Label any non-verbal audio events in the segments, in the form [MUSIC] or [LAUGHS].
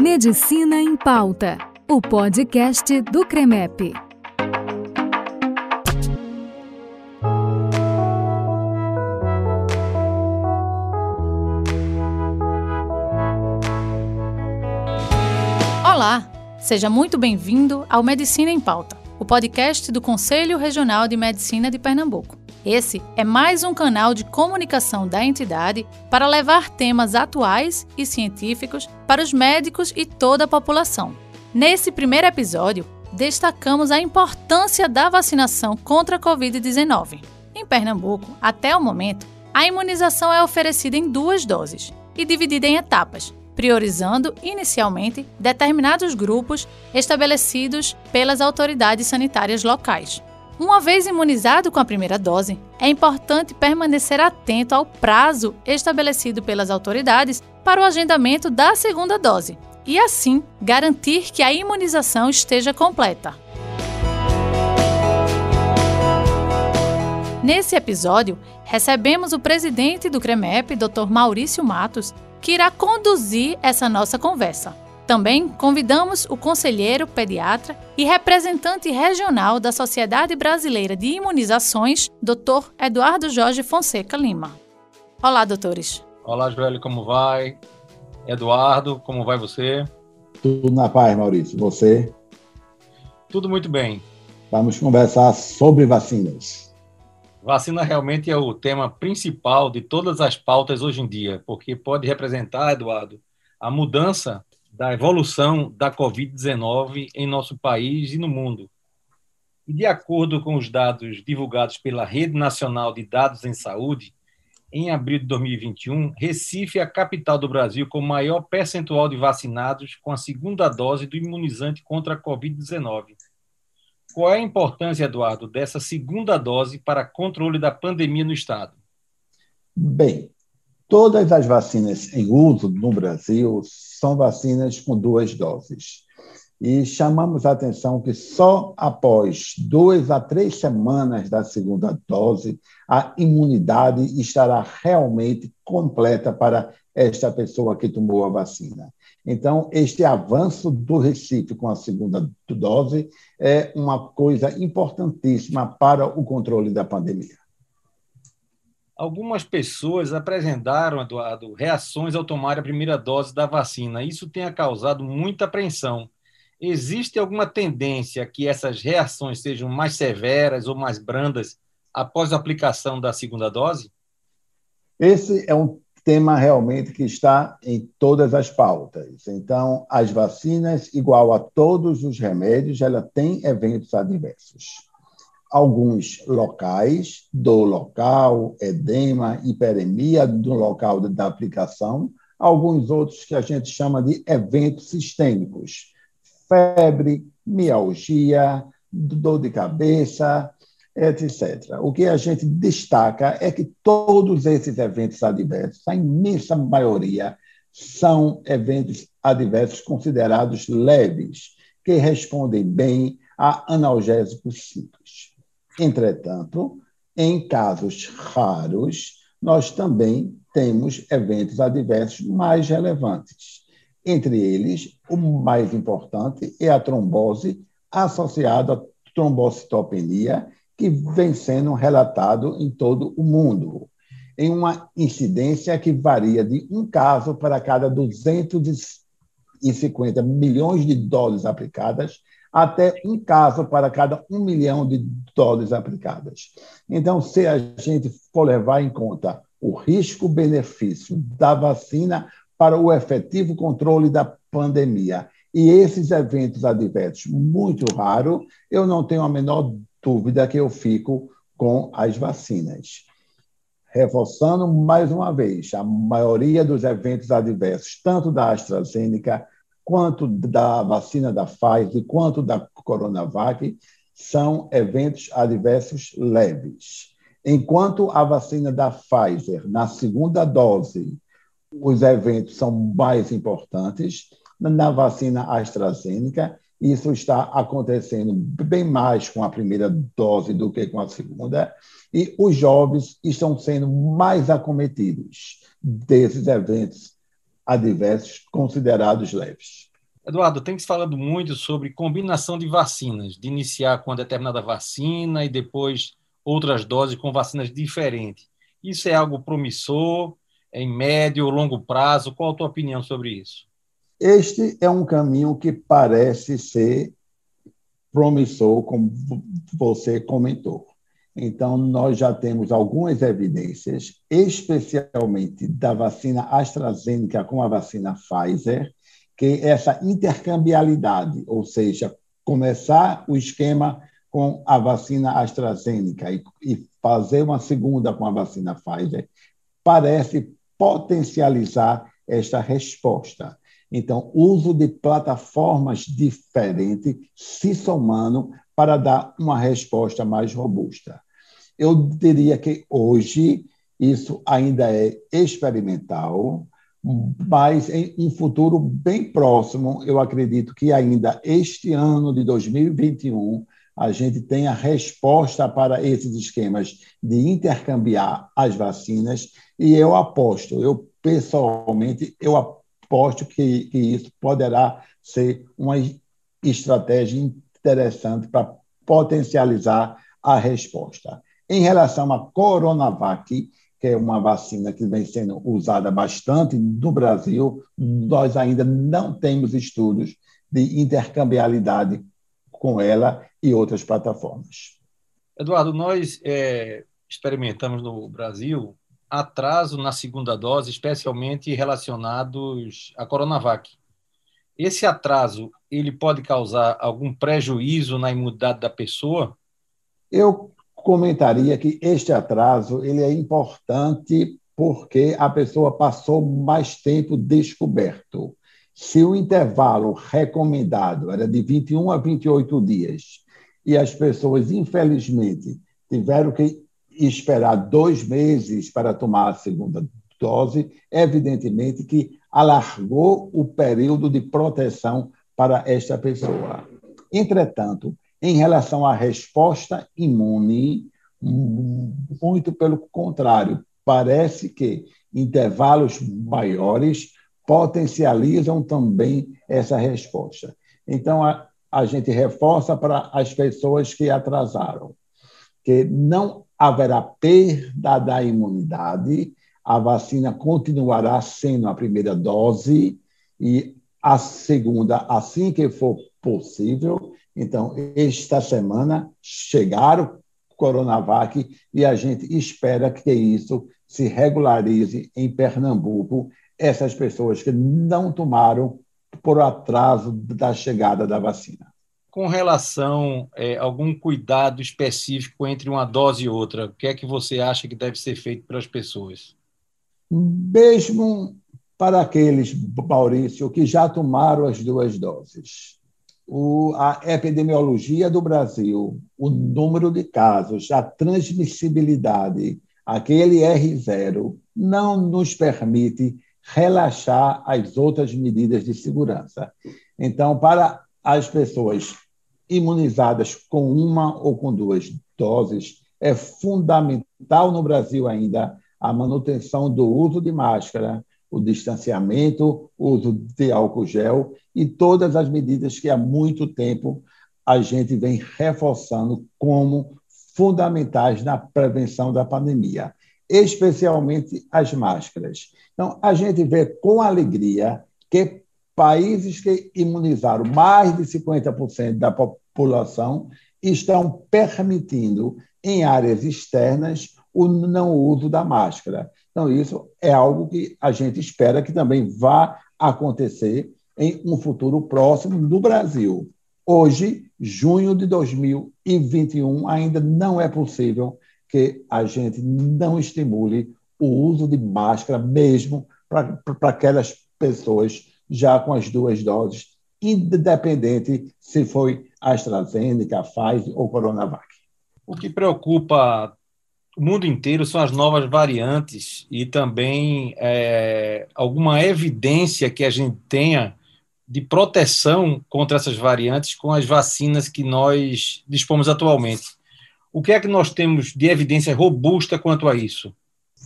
Medicina em Pauta, o podcast do CREMEP. Olá, seja muito bem-vindo ao Medicina em Pauta, o podcast do Conselho Regional de Medicina de Pernambuco. Esse é mais um canal de comunicação da entidade para levar temas atuais e científicos para os médicos e toda a população. Nesse primeiro episódio, destacamos a importância da vacinação contra a Covid-19. Em Pernambuco, até o momento, a imunização é oferecida em duas doses e dividida em etapas, priorizando inicialmente determinados grupos estabelecidos pelas autoridades sanitárias locais. Uma vez imunizado com a primeira dose, é importante permanecer atento ao prazo estabelecido pelas autoridades para o agendamento da segunda dose e, assim, garantir que a imunização esteja completa. Nesse episódio, recebemos o presidente do CREMEP, Dr. Maurício Matos, que irá conduzir essa nossa conversa. Também convidamos o conselheiro pediatra e representante regional da Sociedade Brasileira de Imunizações, Dr. Eduardo Jorge Fonseca Lima. Olá, doutores. Olá, Joel, como vai? Eduardo, como vai você? Tudo na paz, Maurício. Você? Tudo muito bem. Vamos conversar sobre vacinas. Vacina realmente é o tema principal de todas as pautas hoje em dia, porque pode representar, Eduardo, a mudança da evolução da Covid-19 em nosso país e no mundo. E de acordo com os dados divulgados pela Rede Nacional de Dados em Saúde, em abril de 2021, Recife é a capital do Brasil com maior percentual de vacinados com a segunda dose do imunizante contra a Covid-19. Qual é a importância, Eduardo, dessa segunda dose para controle da pandemia no estado? Bem, Todas as vacinas em uso no Brasil são vacinas com duas doses. E chamamos a atenção que só após duas a três semanas da segunda dose, a imunidade estará realmente completa para esta pessoa que tomou a vacina. Então, este avanço do Recife com a segunda dose é uma coisa importantíssima para o controle da pandemia. Algumas pessoas apresentaram, Eduardo, reações ao tomar a primeira dose da vacina. Isso tem causado muita apreensão. Existe alguma tendência que essas reações sejam mais severas ou mais brandas após a aplicação da segunda dose? Esse é um tema realmente que está em todas as pautas. Então, as vacinas, igual a todos os remédios, ela tem eventos adversos alguns locais do local, edema, hiperemia do local da aplicação, alguns outros que a gente chama de eventos sistêmicos, febre, mialgia, dor de cabeça, etc. O que a gente destaca é que todos esses eventos adversos, a imensa maioria, são eventos adversos considerados leves, que respondem bem a analgésicos simples. Entretanto, em casos raros, nós também temos eventos adversos mais relevantes. Entre eles, o mais importante é a trombose associada à trombocitopenia, que vem sendo relatado em todo o mundo, em uma incidência que varia de um caso para cada 250 milhões de doses aplicadas até um caso para cada um milhão de doses aplicadas. Então, se a gente for levar em conta o risco-benefício da vacina para o efetivo controle da pandemia e esses eventos adversos muito raros, eu não tenho a menor dúvida que eu fico com as vacinas. Reforçando mais uma vez, a maioria dos eventos adversos, tanto da AstraZeneca quanto da vacina da Pfizer, quanto da Coronavac, são eventos adversos leves. Enquanto a vacina da Pfizer, na segunda dose, os eventos são mais importantes, na vacina AstraZeneca, isso está acontecendo bem mais com a primeira dose do que com a segunda, e os jovens estão sendo mais acometidos desses eventos adversos considerados leves. Eduardo, tem se falado muito sobre combinação de vacinas, de iniciar com uma determinada vacina e depois outras doses com vacinas diferentes. Isso é algo promissor, em médio ou longo prazo? Qual a tua opinião sobre isso? Este é um caminho que parece ser promissor, como você comentou. Então, nós já temos algumas evidências, especialmente da vacina AstraZeneca com a vacina Pfizer, que essa intercambialidade, ou seja, começar o esquema com a vacina AstraZeneca e, e fazer uma segunda com a vacina Pfizer, parece potencializar esta resposta. Então, uso de plataformas diferentes se somando para dar uma resposta mais robusta. Eu diria que hoje isso ainda é experimental, mas em um futuro bem próximo, eu acredito que ainda este ano de 2021 a gente tenha resposta para esses esquemas de intercambiar as vacinas e eu aposto, eu pessoalmente eu aposto que, que isso poderá ser uma estratégia interessante para potencializar a resposta. Em relação à Coronavac, que é uma vacina que vem sendo usada bastante no Brasil, nós ainda não temos estudos de intercambiabilidade com ela e outras plataformas. Eduardo, nós é, experimentamos no Brasil atraso na segunda dose, especialmente relacionados à Coronavac. Esse atraso, ele pode causar algum prejuízo na imunidade da pessoa? Eu comentaria que este atraso ele é importante porque a pessoa passou mais tempo descoberto. Se o intervalo recomendado era de 21 a 28 dias e as pessoas, infelizmente, tiveram que esperar dois meses para tomar a segunda dose, evidentemente que alargou o período de proteção para esta pessoa. Entretanto, em relação à resposta imune, muito pelo contrário, parece que intervalos maiores potencializam também essa resposta. Então, a, a gente reforça para as pessoas que atrasaram que não haverá perda da imunidade, a vacina continuará sendo a primeira dose e a segunda, assim que for possível, então, esta semana chegaram Coronavac e a gente espera que isso se regularize em Pernambuco, essas pessoas que não tomaram por atraso da chegada da vacina. Com relação a é, algum cuidado específico entre uma dose e outra, o que é que você acha que deve ser feito para as pessoas? Mesmo para aqueles, Maurício, que já tomaram as duas doses o, a epidemiologia do Brasil, o número de casos, a transmissibilidade, aquele R0, não nos permite relaxar as outras medidas de segurança. Então, para as pessoas imunizadas com uma ou com duas doses, é fundamental no Brasil ainda a manutenção do uso de máscara, o distanciamento, o uso de álcool gel e todas as medidas que há muito tempo a gente vem reforçando como fundamentais na prevenção da pandemia, especialmente as máscaras. Então, a gente vê com alegria que países que imunizaram mais de 50% da população estão permitindo, em áreas externas, o não uso da máscara. Então, isso é algo que a gente espera que também vá acontecer em um futuro próximo no Brasil. Hoje, junho de 2021, ainda não é possível que a gente não estimule o uso de máscara, mesmo para aquelas pessoas já com as duas doses, independente se foi AstraZeneca, Pfizer ou Coronavac. O que preocupa mundo inteiro são as novas variantes e também é, alguma evidência que a gente tenha de proteção contra essas variantes com as vacinas que nós dispomos atualmente. O que é que nós temos de evidência robusta quanto a isso?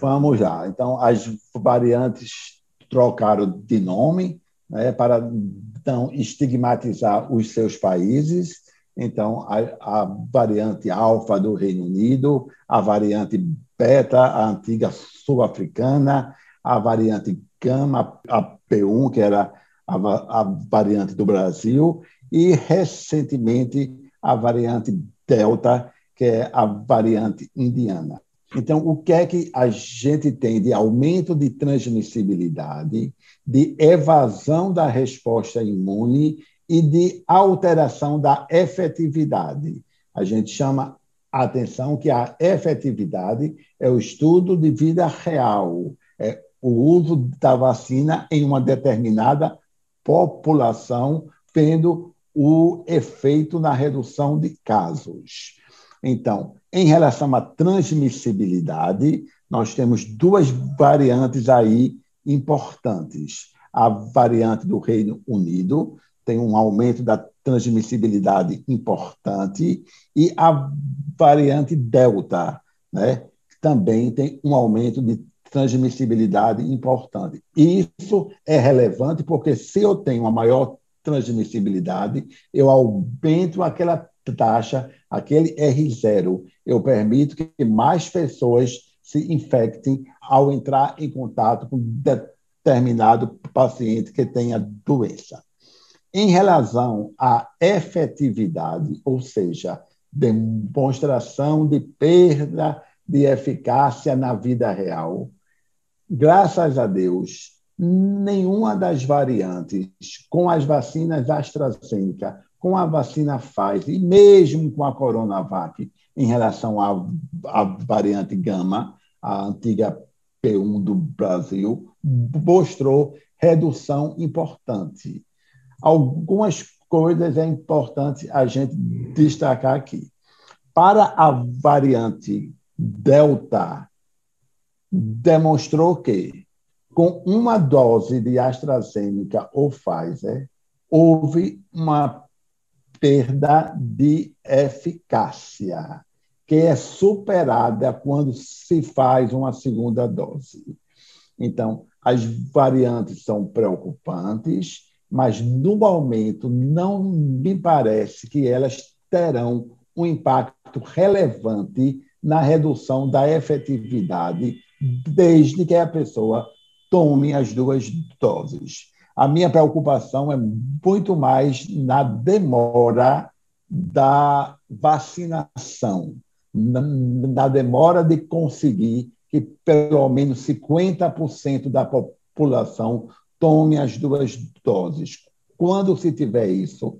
Vamos lá. Então, as variantes trocaram de nome né, para então estigmatizar os seus países. Então, a, a variante alfa do Reino Unido, a variante beta, a antiga sul-africana, a variante gama, a P1, que era a, a variante do Brasil, e recentemente a variante delta, que é a variante indiana. Então, o que é que a gente tem de aumento de transmissibilidade, de evasão da resposta imune e de alteração da efetividade? A gente chama a atenção que a efetividade é o estudo de vida real, é o uso da vacina em uma determinada população, tendo o efeito na redução de casos. Então, em relação à transmissibilidade, nós temos duas variantes aí importantes. A variante do Reino Unido tem um aumento da transmissibilidade importante e a variante Delta, né, também tem um aumento de transmissibilidade importante. Isso é relevante porque se eu tenho uma maior transmissibilidade, eu aumento aquela taxa, aquele R0. Eu permito que mais pessoas se infectem ao entrar em contato com determinado paciente que tenha doença. Em relação à efetividade, ou seja, demonstração de perda de eficácia na vida real, graças a Deus, nenhuma das variantes com as vacinas AstraZeneca com a vacina Pfizer e mesmo com a Coronavac em relação à, à variante Gama, a antiga P1 do Brasil, mostrou redução importante. Algumas coisas é importante a gente destacar aqui. Para a variante Delta, demonstrou que, com uma dose de AstraZeneca ou Pfizer, houve uma perda de eficácia, que é superada quando se faz uma segunda dose. Então, as variantes são preocupantes, mas no momento não me parece que elas terão um impacto relevante na redução da efetividade, desde que a pessoa tome as duas doses. A minha preocupação é muito mais na demora da vacinação, na, demora de conseguir que pelo menos 50% da população tome as duas doses. Quando se tiver isso,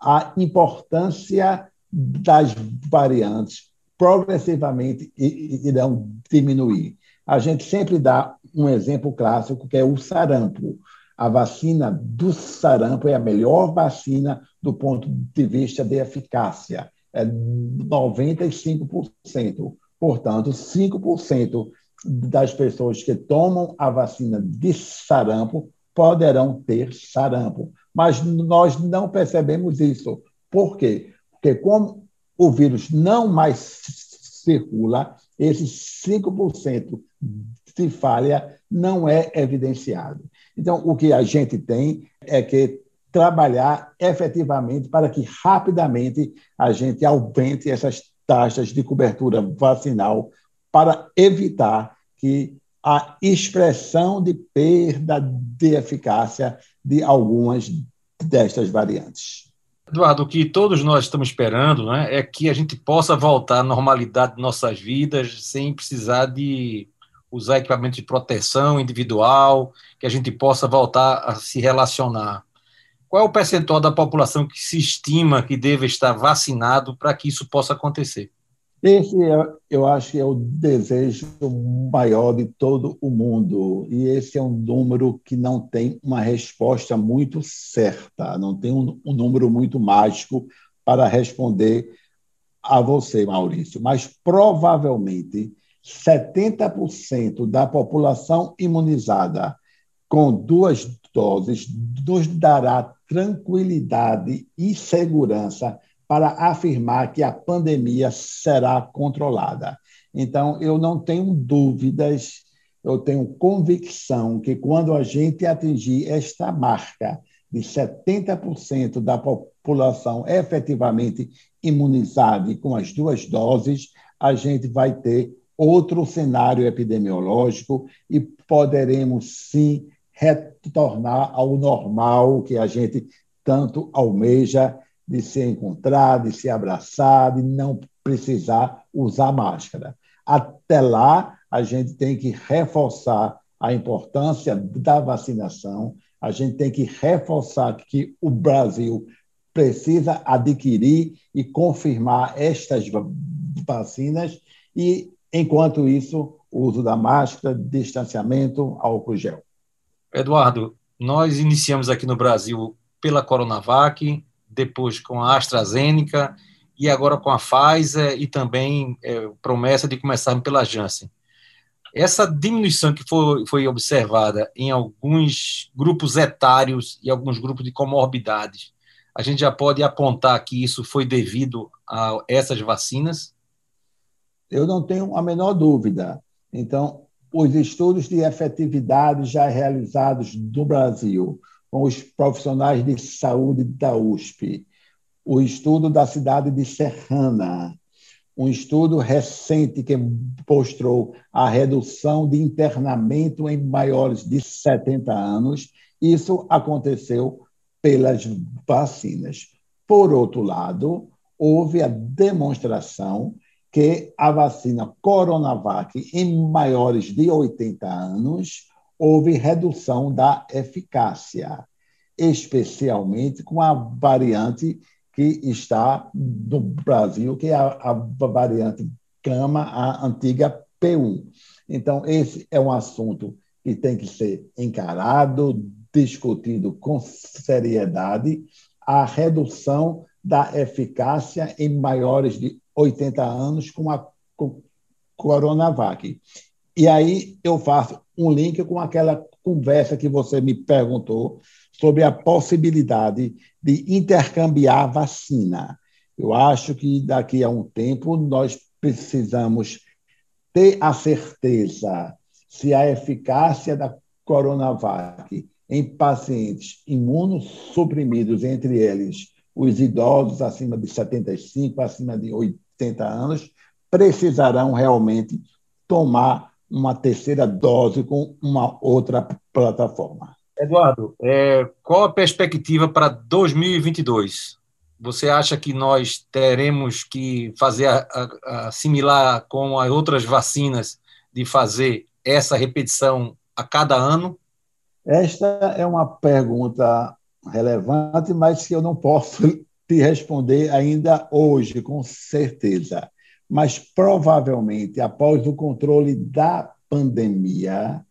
a importância das variantes progressivamente irão diminuir. A gente sempre dá um exemplo clássico, que é o sarampo a vacina do sarampo é a melhor vacina do ponto de vista de eficácia, é 95%. Portanto, 5% das pessoas que tomam a vacina de sarampo poderão ter sarampo. Mas nós não percebemos isso. Por quê? Porque, como o vírus não mais circula, esses 5% de falha não é evidenciado. Então, o que a gente tem é que trabalhar efetivamente para que rapidamente a gente aumente essas taxas de cobertura vacinal para evitar que a expressão de perda de eficácia de algumas destas variantes. Eduardo, o que todos nós estamos esperando né, é que a gente possa voltar à normalidade de nossas vidas sem precisar de usar equipamento de proteção individual, que a gente possa voltar a se relacionar. Qual é o percentual da população que se estima que deve estar vacinado para que isso possa acontecer? Esse, é, eu acho que é o desejo maior de todo o mundo. E esse é um número que não tem uma resposta muito certa, não tem um, um número muito mágico para responder a você, Maurício. Mas provavelmente 70% da população imunizada com duas doses nos dará tranquilidade e segurança para afirmar que a pandemia será controlada. Então, eu não tenho dúvidas, eu tenho convicção que quando a gente atingir esta marca de 70% da população efetivamente imunizada com as duas doses, a gente vai ter outro cenário epidemiológico e poderemos sim retornar ao normal que a gente tanto almeja de se encontrar, de se abraçar, de não precisar usar máscara. Até lá, a gente tem que reforçar a importância da vacinação, a gente tem que reforçar que o Brasil precisa adquirir e confirmar estas vacinas e, enquanto isso, o uso da máscara, distanciamento, álcool gel. Eduardo, nós iniciamos aqui no Brasil pela Coronavac, depois com a AstraZeneca e agora com a Pfizer e também é, promessa de começar pela Janssen. Essa diminuição que foi, foi observada em alguns grupos etários e alguns grupos de comorbidades, a gente já pode apontar que isso foi devido a essas vacinas? Eu não tenho a menor dúvida. Então, os estudos de efetividade já realizados no Brasil com os profissionais de saúde da USP, o estudo da cidade de Serrana, um estudo recente que mostrou a redução de internamento em maiores de 70 anos. Isso aconteceu pelas vacinas. Por outro lado, houve a demonstração que a vacina Coronavac em maiores de 80 anos houve redução da eficácia, especialmente com a variante que está no Brasil, que é a, a variante Gama, a antiga P1. Então, esse é um assunto que tem que ser encarado, discutido com seriedade, a redução da eficácia em maiores de 80 anos com a Coronavac. E aí eu faço um link com aquela conversa que você me perguntou sobre a possibilidade de intercambiar vacina. Eu acho que daqui a um tempo nós precisamos ter a certeza se a eficácia da Coronavac em pacientes imunossuprimidos, entre eles os idosos acima de 75, acima de 80 anos, precisarão realmente tomar uma terceira dose com uma outra plataforma. Eduardo, é, qual a perspectiva para 2022? Você acha que nós teremos que fazer a, a, a similar com as outras vacinas de fazer essa repetição a cada ano? Esta é uma pergunta relevante, mas que eu não posso [LAUGHS] te responder ainda hoje, com certeza mas provavelmente, após o controle da pandemia,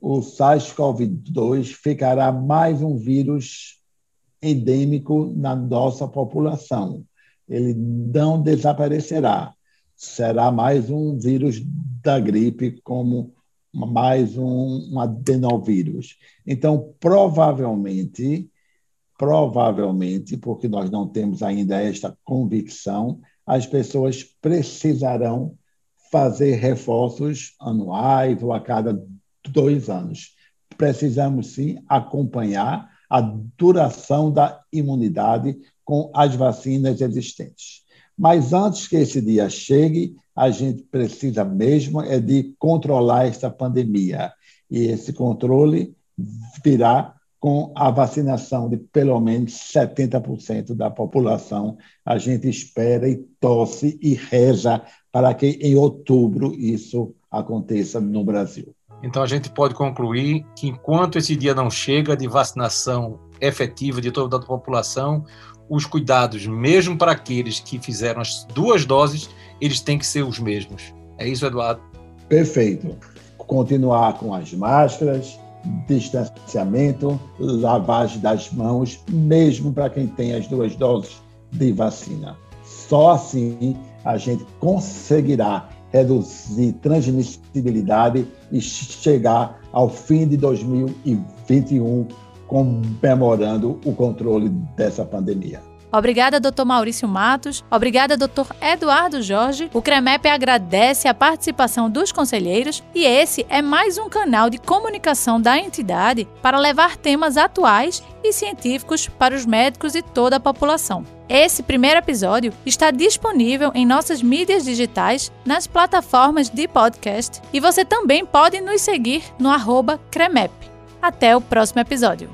o SARS-CoV-2 ficará mais um vírus endêmico na nossa população. Ele não desaparecerá. Será mais um vírus da gripe, como mais um, adenovírus. Então, provavelmente, provavelmente, porque nós não temos ainda esta convicção, as pessoas precisarão fazer reforços anuais ou a cada dois anos. Precisamos, sim, acompanhar a duração da imunidade com as vacinas existentes. Mas antes que esse dia chegue, a gente precisa mesmo é de controlar esta pandemia. E esse controle virá com a vacinação de pelo menos 70% da população. A gente espera e torce e reza para que em outubro isso aconteça no Brasil. Então a gente pode concluir que enquanto esse dia não chega de vacinação efetiva de toda a população, os cuidados, mesmo para aqueles que fizeram as duas doses, eles têm que ser os mesmos. É isso, Eduardo? Perfeito. Continuar com as máscaras, distanciamento, lavagem das mãos, mesmo para quem tem as duas doses de vacina. Só assim a gente conseguirá reduzir transmissibilidade e chegar ao fim de 2021 comemorando o controle dessa pandemia. Obrigada, Dr. Maurício Matos. Obrigada, Dr. Eduardo Jorge. O CREMEP agradece a participação dos conselheiros e esse é mais um canal de comunicação da entidade para levar temas atuais e científicos para os médicos e toda a população. Esse primeiro episódio está disponível em nossas mídias digitais, nas plataformas de podcast e você também pode nos seguir no CREMEP. Até o próximo episódio.